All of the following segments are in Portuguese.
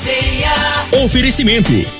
cadeia. Oferecimento: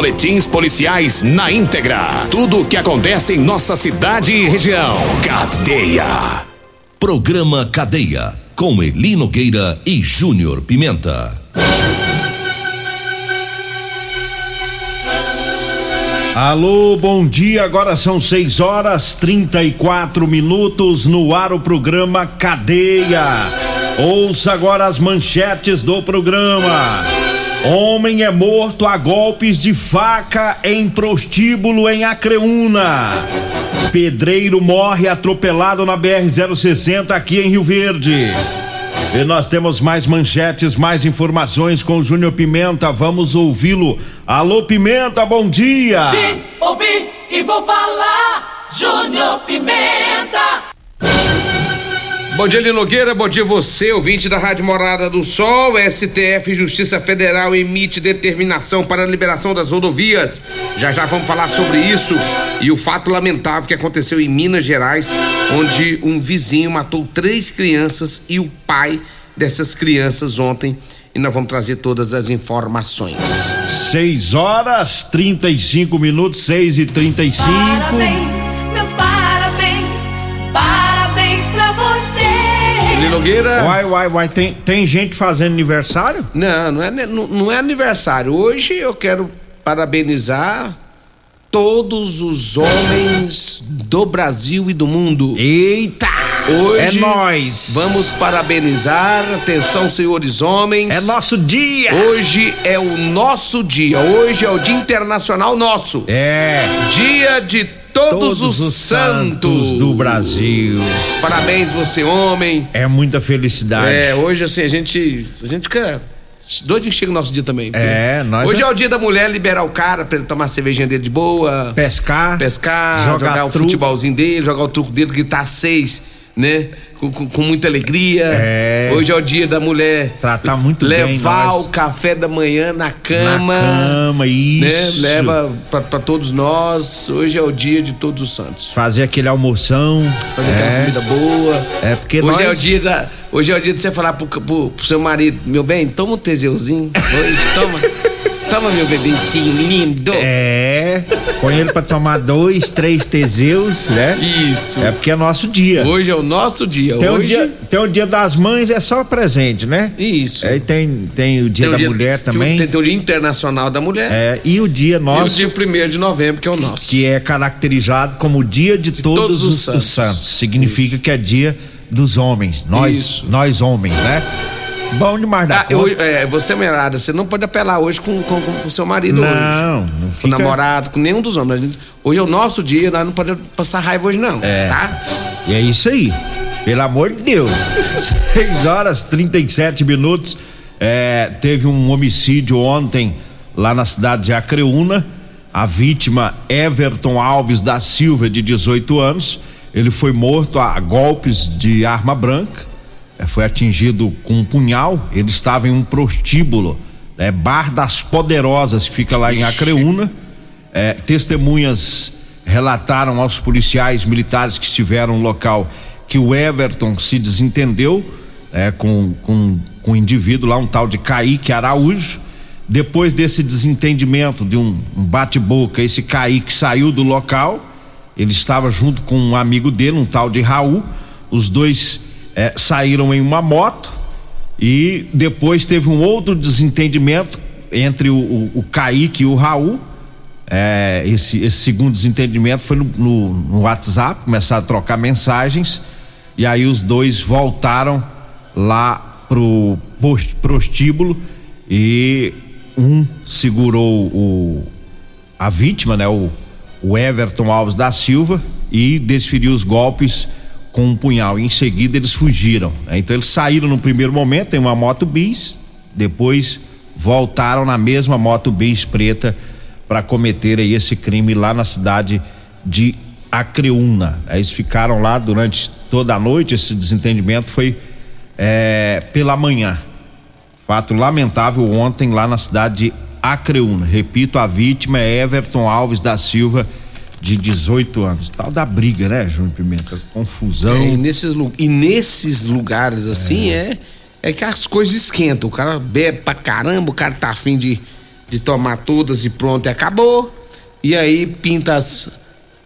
boletins policiais na íntegra. Tudo o que acontece em nossa cidade e região. Cadeia. Programa Cadeia. Com Eli Nogueira e Júnior Pimenta. Alô, bom dia. Agora são 6 horas 34 minutos no ar o programa Cadeia. Ouça agora as manchetes do programa. Homem é morto a golpes de faca em prostíbulo em Acreúna. Pedreiro morre atropelado na BR-060 aqui em Rio Verde. E nós temos mais manchetes, mais informações com o Júnior Pimenta. Vamos ouvi-lo. Alô, Pimenta, bom dia! Vim, ouvi e vou falar. Júnior Pimenta. Bom dia, Lino Nogueira. Bom dia, você, ouvinte da Rádio Morada do Sol. STF Justiça Federal emite determinação para a liberação das rodovias. Já já vamos falar sobre isso e o fato lamentável que aconteceu em Minas Gerais, onde um vizinho matou três crianças e o pai dessas crianças ontem. E nós vamos trazer todas as informações. 6 horas 35 minutos, 6 e 35 Parabéns, meus parabéns. Nogueira. Uai, uai, uai, tem, tem gente fazendo aniversário? Não, não é, não, não é aniversário. Hoje eu quero parabenizar todos os homens do Brasil e do mundo. Eita! Hoje é nós. Vamos parabenizar, atenção, senhores homens. É nosso dia. Hoje é o nosso dia. Hoje é o Dia Internacional nosso. É. Dia de todos, Todos os, os santos. santos do Brasil. Parabéns, você, homem. É muita felicidade. É, hoje assim, a gente. A gente fica. Doido que chega o nosso dia também. É, nós Hoje é- é... o dia da mulher liberar o cara pra ele tomar a cervejinha dele de boa. Pescar. pescar, jogar jogar, o futebolzinho dele, jogar o truco dele, gritar seis, né? Com, com- com muita alegria. É. Hoje é o dia da mulher. Tratar muito bem Levar o café da manhã na cama. Na cama, isso. Né? Leva pra, pra todos nós. Hoje é o dia de todos os santos. Fazer aquele almoção. Fazer aquela é. comida boa. É, porque hoje nós- é o dia da. Hoje é o dia de você falar pro, pro, pro seu marido, meu bem, toma um teseuzinho. Hoje, toma. toma, meu bebezinho lindo. É. Põe ele pra tomar dois, três teseus, né? Isso. É porque é nosso dia. Hoje é o nosso dia. Tem, o hoje. dia, tem o dia das mães, é só presente, né? Isso. Aí tem, tem o dia Tem da o dia- mulher o- também. Tem, tem o Dia Internacional da Mulher. É, e o dia E o nosso, dia 1 de novembro, que é o nosso. que é caracterizado como o dia de, todos, todos os os, os santos. santos. Significa que é dia dos homens. Nós, Isso. nós homens, né? Bom demais da Ah, eu, é, você, Merada, você não pode apelar hoje com, com, com o seu marido Não, hoje. não Com fica- o namorado, com nenhum dos homens. Gente- hoje é o nosso dia, nós não podemos passar raiva hoje, não. É. Tá? E é isso aí. Pelo amor de Deus. 6 horas 37 minutos. É, teve um homicídio ontem lá na cidade de Acreúna. A vítima Everton Alves da Silva, de 18 anos. Ele foi morto a golpes de arma branca. É, foi atingido com um punhal. Ele estava em um prostíbulo, é, Bar das Poderosas, que fica lá em Acreúna. É, testemunhas relataram aos policiais militares que estiveram no local que o Everton se desentendeu é, com, com, com um indivíduo lá, um tal de Kaique Araújo. Depois desse desentendimento, de um, um bate-boca, esse Kaique saiu do local. Ele estava junto com um amigo dele, um tal de Raul. Os dois é, saíram em uma moto e depois teve um outro desentendimento entre o, o, o Kaique e o Raul. É, esse, esse segundo desentendimento foi no, no, no WhatsApp, começaram a trocar mensagens e aí os dois voltaram lá pro pos- prostíbulo e um segurou o, a vítima, né, o, o Everton Alves da Silva e desferiu os golpes com um punhal. Em seguida eles fugiram. né? Então eles saíram no primeiro momento em uma moto bis, depois voltaram na mesma moto bis preta para cometer aí esse crime lá na cidade de Acreúna. Eles ficaram lá durante toda a noite. Esse desentendimento foi é, pela manhã. Fato lamentável ontem lá na cidade de Acreúna. Repito, a vítima é Everton Alves da Silva, de 18 anos. Tal da briga, né, Júnior Pimenta? Confusão. É, e, nesses, e nesses lugares assim é. é. é que as coisas esquentam. O cara bebe pra caramba, o cara tá afim de, de tomar todas e pronto, e acabou. E aí pinta as,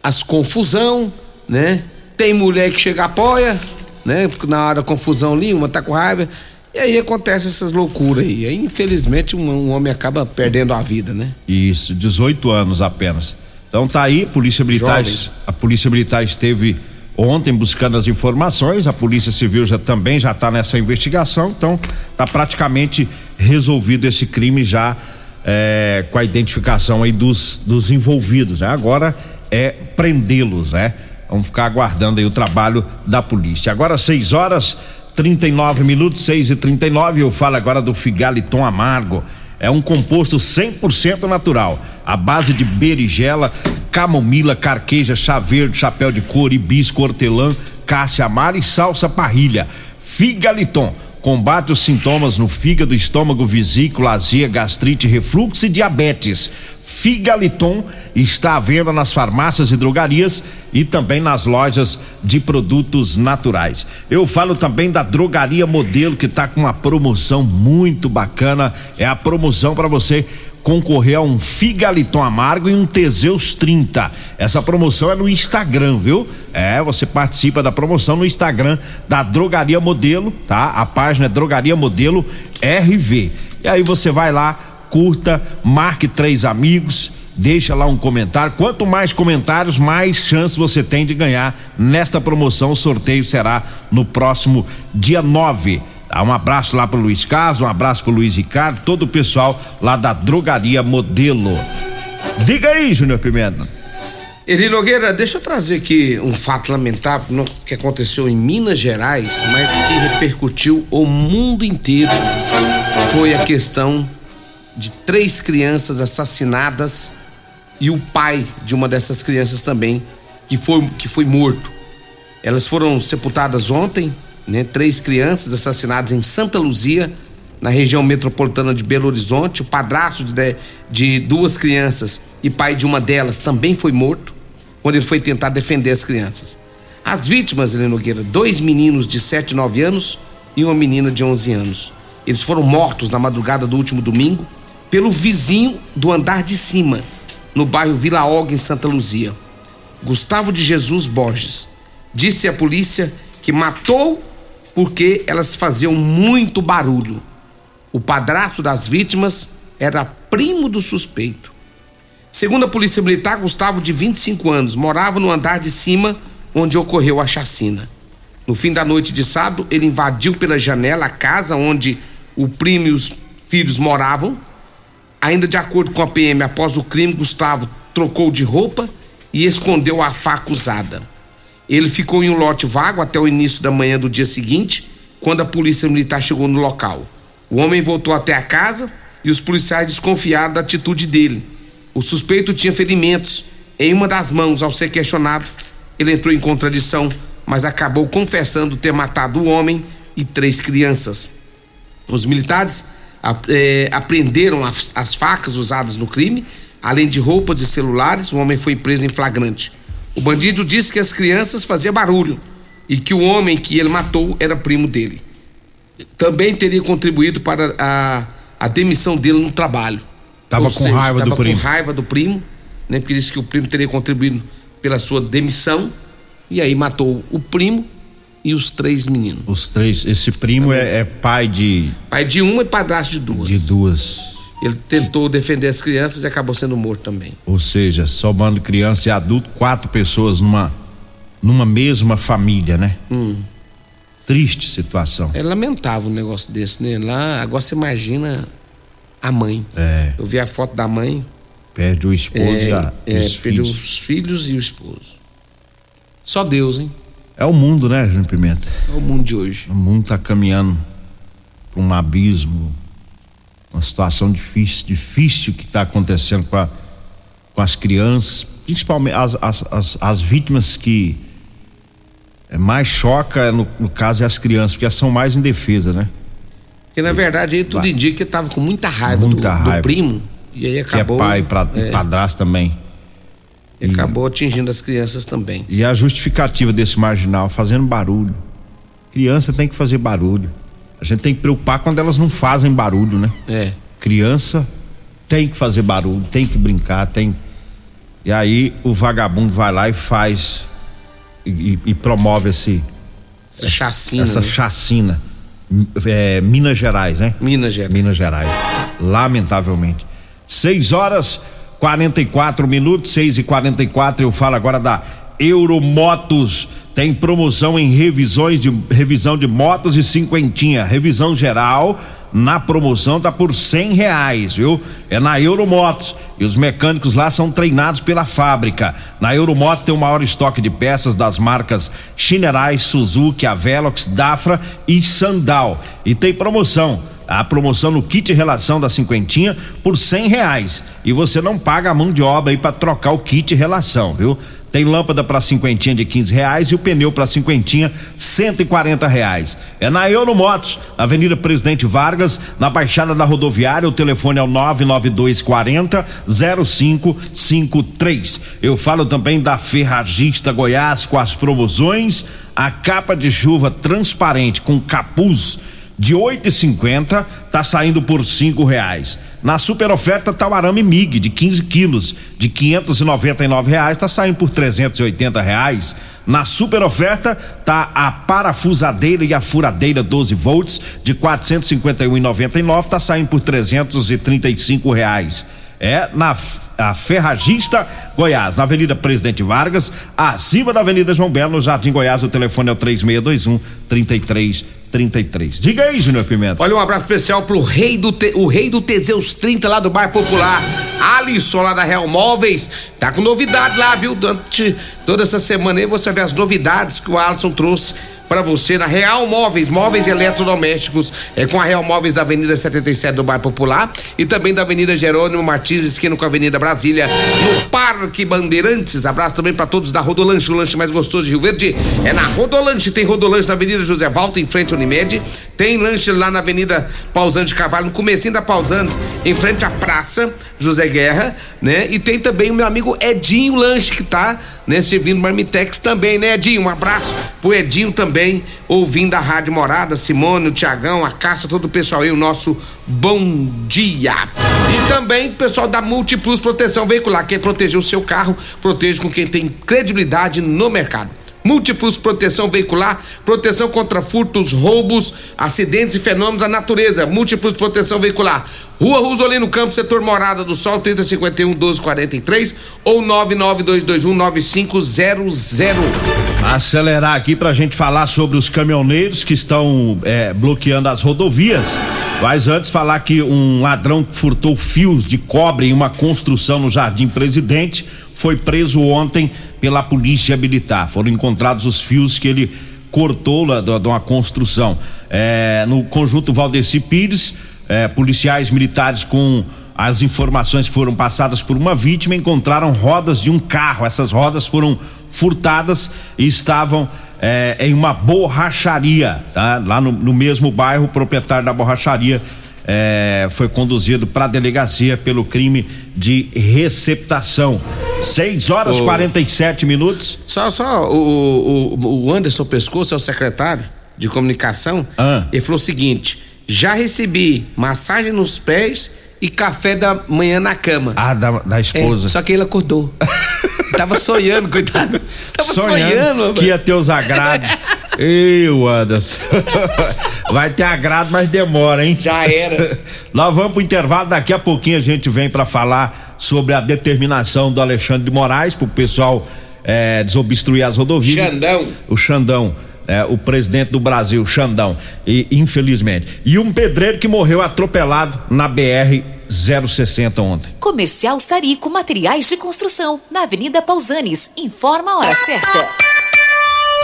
as confusão, né? Tem mulher que chega apoia, né? Porque na hora da confusão ali, uma tá com raiva. E aí acontece essas loucuras aí. aí infelizmente, um, um, homem acaba perdendo a vida, né? Isso, 18 anos apenas. Então tá aí, Polícia Militar, a Polícia Militar esteve ontem buscando as informações, a Polícia Civil já também já está nessa investigação, então tá praticamente resolvido esse crime já é, com a identificação aí dos, dos envolvidos, né? Agora é prendê-los, né? Vamos ficar aguardando aí o trabalho da polícia. Agora 6 horas 39 minutos, 6 e 39 Eu falo agora do Figaliton Amargo. É um composto 100% natural, à base de berigela, camomila, carqueja, chá verde, chapéu de couro, hibisco, hortelã, cássia amara e salsa parrilha. Figaliton combate os sintomas no fígado, estômago, vesícula, azia, gastrite, refluxo e diabetes. Figaliton está à venda nas farmácias e drogarias e também nas lojas de produtos naturais. Eu falo também da Drogaria Modelo que está com uma promoção muito bacana. É a promoção para você concorrer a um Figaliton amargo e um Teseus 30. Essa promoção é no Instagram, viu? É, você participa da promoção no Instagram da Drogaria Modelo, tá? A página é Drogaria Modelo RV. E aí você vai lá, curta, marque três amigos, deixa lá um comentário. Quanto mais comentários, mais chance você tem de ganhar nesta promoção. O sorteio será no próximo dia 9. Dá um abraço lá pro Luiz Carlos, um abraço pro Luiz Ricardo, todo o pessoal lá da Drogaria Modelo. Diga aí, Júnior Pimenta. Eli Nogueira, deixa eu trazer aqui um fato lamentável que aconteceu em Minas Gerais, mas que repercutiu o mundo inteiro. Foi a questão de três crianças assassinadas e o pai de uma dessas crianças também, que foi, que foi morto. Elas foram sepultadas ontem, né? Três crianças assassinadas em Santa Luzia, na região metropolitana de Belo Horizonte. O padrasto de, de duas crianças e pai de uma delas também foi morto quando ele foi tentar defender as crianças. As vítimas, Helena Nogueira, dois meninos de 7 e 9 anos e uma menina de 11 anos. Eles foram mortos na madrugada do último domingo pelo vizinho do andar de cima, no bairro Vila Olga, em Santa Luzia. Gustavo de Jesus Borges disse à polícia que matou porque elas faziam muito barulho. O padrasto das vítimas era primo do suspeito. Segundo a Polícia Militar, Gustavo, de 25 anos, morava no andar de cima onde ocorreu a chacina. No fim da noite de sábado, ele invadiu pela janela a casa onde o primo e os filhos moravam Ainda de acordo com a PM, após o crime, Gustavo trocou de roupa e escondeu a faca usada. Ele ficou em um lote vago até o início da manhã do dia seguinte, quando a polícia militar chegou no local. O homem voltou até a casa e os policiais desconfiaram da atitude dele. O suspeito tinha ferimentos em uma das mãos ao ser questionado. Ele entrou em contradição, mas acabou confessando ter matado o homem e três crianças. Os militares é, apreenderam as, as facas usadas no crime, além de roupas e celulares. O homem foi preso em flagrante. O bandido disse que as crianças faziam barulho e que o homem que ele matou era primo dele. Também teria contribuído para a, a demissão dele no trabalho. Tava Ou com seja, raiva do primo. com raiva do primo, né? Porque disse que o primo teria contribuído pela sua demissão e aí matou o primo e os três meninos. Os três. Esse primo é, é, pai de. Pai de uma e padrasto de duas. De duas. Ele tentou defender as crianças e acabou sendo morto também. Ou seja, somando criança e adulto, quatro pessoas numa, numa mesma família, né? Hum. Triste situação. É lamentável um negócio desse, né? Lá, agora você imagina a mãe. É. Eu vi a foto da mãe. Perde o esposo é, e a, é, os perdeu filhos. os filhos e o esposo. Só Deus, hein? É o mundo, né, Júnior Pimenta? É o mundo de hoje. O mundo está caminhando para um abismo, uma situação difícil, difícil que está acontecendo com, a, com as crianças, principalmente as, as, as, as vítimas que é, mais choca no, no caso é as crianças, porque elas são mais indefesas, né? Porque na verdade aí tudo indica que tava com muita raiva, Muita do, do raiva. primo. E aí acabou. que é pai pra, é, e padrasto também. E acabou atingindo as crianças também. E a justificativa desse marginal fazendo barulho. Criança tem que fazer barulho. A gente tem que preocupar quando elas não fazem barulho, né? É. Criança tem que fazer barulho, tem que brincar, tem. E aí o vagabundo vai lá e faz e, e- e promove esse Essa chacina. essa né? chacina. É, Minas Gerais, né? Minas Gerais. Minas Gerais. Lamentavelmente. 6 horas 44 minutos, 6 e 44 Eu falo agora da Euromotos. Tem promoção em revisões de revisão de motos e cinquentinha. Revisão geral na promoção tá por cem reais, viu? É na Euromotos. E os mecânicos lá são treinados pela fábrica. Na Euromotos tem o maior estoque de peças das marcas Chinerai, Suzuki, Avelox, Dafra e Sandal. E tem promoção. A promoção no kit relação da cinquentinha por cem reais. E você não paga a mão de obra aí para trocar o kit relação, viu? Tem lâmpada para cinquentinha de 15 reais e o pneu para cinquentinha 140 reais. É na Euromotos, na Avenida Presidente Vargas, na Baixada da Rodoviária. O telefone é o 99240 0553. Eu falo também da Ferragista Goiás com as promoções. A capa de chuva transparente com capuz de 8,50 tá saindo por cinco reais. Na super oferta tá o arame MIG de 15 quilos de 599 reais tá saindo por 380 reais. Na super oferta tá a parafusadeira e a furadeira 12 volts de 451,99 tá saindo por 335 reais. É na a Ferragista Goiás, na Avenida Presidente Vargas, acima da Avenida João Belo, no Jardim Goiás. O telefone é o 3621 3333. Diga aí, Júnior Pimenta. Olha um abraço especial pro rei do Te- o rei do Teseus 30 lá do Bar Popular, Alisson lá da Real Móveis. Tá com novidade lá, viu? Durante toda essa semana aí você vê as novidades que o Alisson trouxe para você na Real Móveis, móveis eletrodomésticos, é com a Real Móveis da Avenida 77 do Bar Popular e também da Avenida Jerônimo Martins, esquina com a Avenida Brasília, no Parque Bandeirantes. Abraço também para todos da Rodolanche, o lanche mais gostoso de Rio Verde. É na Rodolanche, tem Rodolanche na Avenida José Valta, em frente ao Unimed. Tem lanche lá na Avenida Pausante Carvalho, no comecinho da Pausantes, em frente à Praça José Guerra, né? E tem também o meu amigo Edinho Lanche, que tá, né, servindo Marmitex também, né, Edinho? Um abraço pro Edinho também, ouvindo a Rádio Morada, Simone, o Tiagão, a Cássia, todo o pessoal aí, o nosso bom dia. E também o pessoal da Multiplus Proteção Veicular, quer proteger o seu carro, proteja com quem tem credibilidade no mercado. Múltiplos proteção veicular, proteção contra furtos, roubos, acidentes e fenômenos da natureza. Múltiplos proteção veicular. Rua Rosolino Campos, setor Morada do Sol, 3051 1243 ou 99221 9500. acelerar aqui pra gente falar sobre os caminhoneiros que estão é, bloqueando as rodovias. Mas antes falar que um ladrão furtou fios de cobre em uma construção no Jardim Presidente foi preso ontem pela polícia militar. Foram encontrados os fios que ele cortou lá de uma construção. É, no conjunto Valdeci Pires, é, policiais militares com as informações que foram passadas por uma vítima encontraram rodas de um carro. Essas rodas foram furtadas e estavam é, em uma borracharia, tá? Lá no, no mesmo bairro, o proprietário da borracharia é, foi conduzido para a delegacia pelo crime de receptação. 6 horas e Ô. 47 minutos. Só, só, o, o, o Anderson Pescoço é o secretário de comunicação. Ah. Ele falou o seguinte: já recebi massagem nos pés e café da manhã na cama. Ah, da, da É, esposa. só que ele acordou. Tava sonhando, coitado. Tava sonhando, que ia ter os agrados. Eu, Anderson. Vai ter agrado, mas demora, hein? Já era. Nós vamos pro intervalo, daqui a pouquinho a gente vem para falar sobre a determinação do Alexandre de Moraes pro pessoal eh, desobstruir as rodovias. Xandão. O Xandão. é, o presidente do Brasil, Xandão, e infelizmente. E um pedreiro que morreu atropelado na BR 060 ontem. Comercial Sarico Materiais de Construção, na Avenida Pausanes. Informa a hora certa.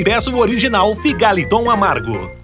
e peça o original Figaliton Amargo.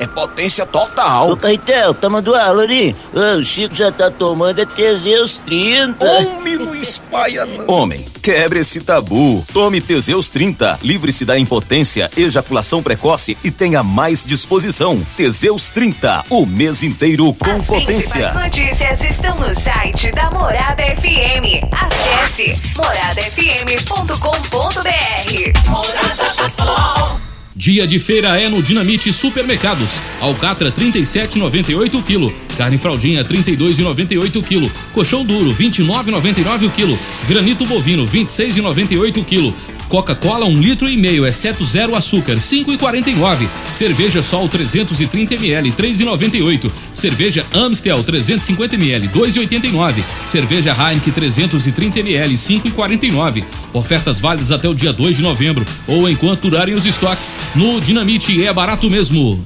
é potência total. Ô, Caetel, tá mandando aula ali? o Chico já tá tomando é Teseus 30. Homem, não espalha não. Homem, quebre esse tabu. Tome Teseus 30. Livre-se da impotência, ejaculação precoce e tenha mais disposição. Teseus 30. O mês inteiro com As potência. As notícias estão no site da Morada FM. Acesse moradafm.com.br. Morada Sol. Dia de feira é no Dinamite Supermercados. Alcatra 37,98 o quilo. Carne fraldinha 32,98 o quilo. Colchão duro 29,99 o quilo. Granito bovino 26,98 o quilo. Coca-Cola um litro e meio, exceto zero açúcar, 5,49. Cerveja Sol 330 ml, 3,98. Cerveja Amstel 350 ml, 2,89. Cerveja Heineken 330 ml, 5,49. Ofertas válidas até o dia 2 de novembro ou enquanto durarem os estoques. No Dinamite é barato mesmo.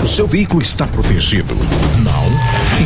O seu veículo está protegido? Não?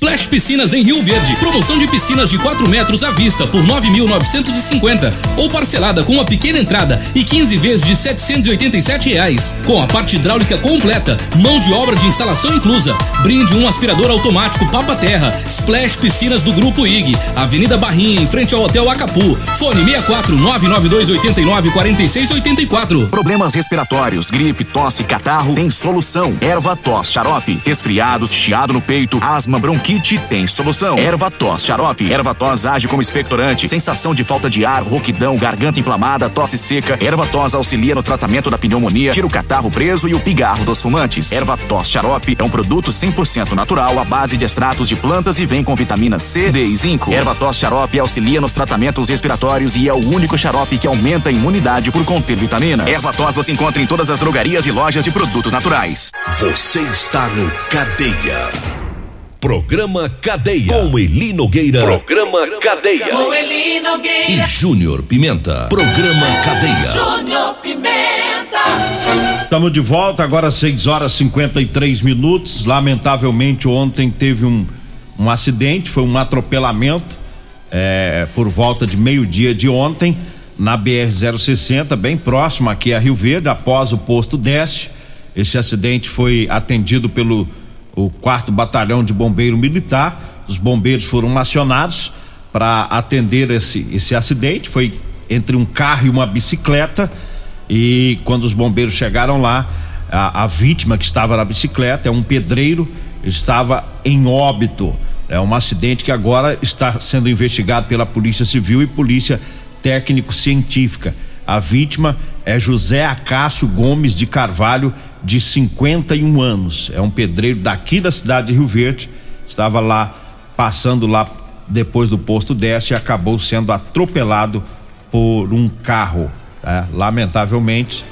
Splash Piscinas em Rio Verde. Promoção de piscinas de 4 metros à vista por 9.950 ou parcelada com uma pequena entrada e 15 vezes de 787 reais. Com a parte hidráulica completa, mão de obra de instalação inclusa. Brinde um aspirador automático Papa Terra. Splash Piscinas do Grupo IG. Avenida Barrinha, em frente ao Hotel Acapu. Fone 64 992 89 46 84. Problemas respiratórios, gripe, tosse, catarro, tem solução. Erva tos, xarope, resfriados, chiado no peito, asma, bronquite, tem solução. Erva tos, xarope. Erva tos age como expectorante, sensação de falta de ar, rouquidão, garganta inflamada, tosse seca. Erva tos auxilia no tratamento da pneumonia, tira o catarro preso e o pigarro dos fumantes. Erva tos xarope é um produto 100% natural à base de extratos de plantas e vem com vitamina C, D e zinco. Erva tos xarope auxilia nos tratamentos respiratórios e é o único xarope que aumenta a imunidade por conter vitaminas. Erva tos você encontra em todas as drogarias e lojas de produtos naturais. Você está no Cadeia. Programa Cadeia. Com Eli Nogueira. Programa Cadeia. Com Eli Nogueira. E Júnior Pimenta. Programa Cadeia. Júnior Pimenta. Estamos de volta, agora 6 horas 53 minutos. Lamentavelmente, ontem teve um, um acidente, foi um atropelamento é, por volta de meio-dia de ontem, na BR-060, bem próximo aqui a Rio Verde, após o posto Deste. Esse acidente foi atendido pelo o quarto batalhão de bombeiro militar. Os bombeiros foram acionados para atender esse, esse acidente. Foi entre um carro e uma bicicleta. E quando os bombeiros chegaram lá, a, a vítima que estava na bicicleta é um pedreiro, estava em óbito. É um acidente que agora está sendo investigado pela Polícia Civil e Polícia Técnico-Científica. A vítima é José Acácio Gomes de Carvalho, de 51 anos. É um pedreiro daqui da cidade de Rio Verde. Estava lá, passando lá depois do posto Deste e acabou sendo atropelado por um carro. Tá? Lamentavelmente,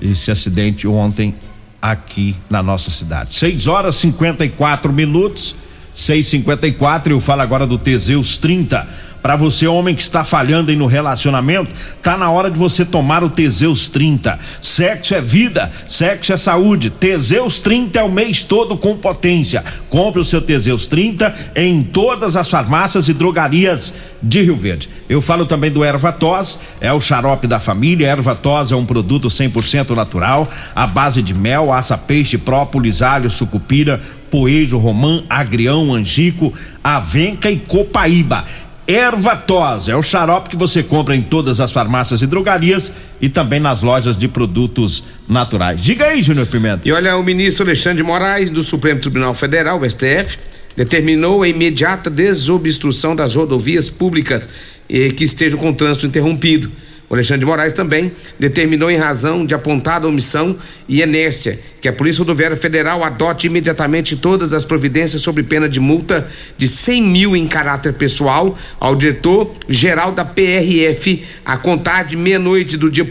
esse acidente ontem aqui na nossa cidade. 6 horas 54 minutos. 654, eu falo agora do Teseus 30. Para você, homem que está falhando aí no relacionamento, tá na hora de você tomar o Teseus 30. Sexo é vida, sexo é saúde. Teseus 30 é o mês todo com potência. Compre o seu Teseus 30 em todas as farmácias e drogarias de Rio Verde. Eu falo também do Ervatos, é o xarope da família. Ervatos é um produto 100% natural, à base de mel, aça, peixe, própolis, alho, sucupira, poejo, romã, agrião, angico, avenca e copaíba. Ervatos é o xarope que você compra em todas as farmácias e drogarias e também nas lojas de produtos naturais. Diga aí, Júnior Pimenta. E olha, o ministro Alexandre de Moraes, do Supremo Tribunal Federal, STF, determinou a imediata desobstrução das rodovias públicas eh, que estejam com trânsito interrompido. O Alexandre de Moraes também determinou, em razão de apontada omissão e inércia, que a Polícia Rodoviária Federal adote imediatamente todas as providências sob pena de multa de 100 mil em caráter pessoal ao diretor-geral da PRF a contar de meia-noite do dia 1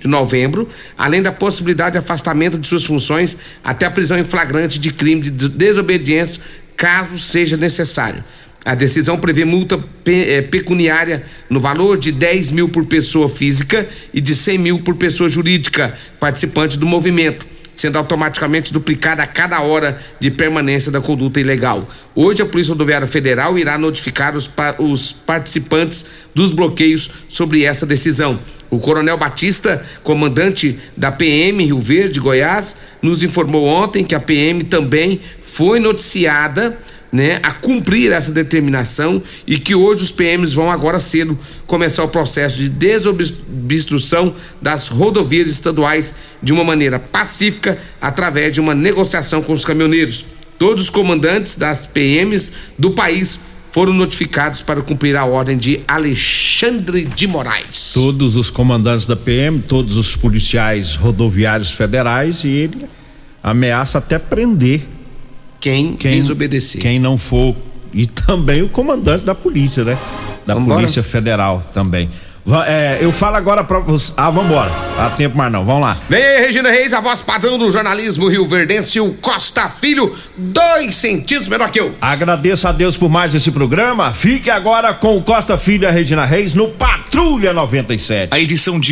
de novembro, além da possibilidade de afastamento de suas funções até a prisão em flagrante de crime de desobediência, caso seja necessário. A decisão prevê multa pe, pecuniária no valor de 10 mil por pessoa física e de 100 mil por pessoa jurídica participante do movimento, sendo automaticamente duplicada a cada hora de permanência da conduta ilegal. Hoje, a Polícia Rodoviária Federal irá notificar os, os participantes dos bloqueios sobre essa decisão. O Coronel Batista, comandante da PM Rio Verde, Goiás, nos informou ontem que a PM também foi noticiada né, a cumprir essa determinação e que hoje os PMs vão agora cedo começar o processo de desobstrução das rodovias estaduais de uma maneira pacífica através de uma negociação com os caminhoneiros. Todos os comandantes das PMs do país foram notificados para cumprir a ordem de Alexandre de Moraes. Todos os comandantes da PM, todos os policiais rodoviários federais e ele ameaça até prender quem, quem desobedecer. Quem não for. E também o comandante da polícia, né? Da Vambora? Polícia Federal também. É, eu falo agora pra você. Ah, vambora. Dá tempo mais não. Vamos lá. Vem aí, Regina Reis, a voz padrão do jornalismo Rio Verdense, o Costa Filho, dois centímetros menor que eu. Agradeço a Deus por mais esse programa. Fique agora com o Costa Filho e a Regina Reis no Patrulha 97. A edição de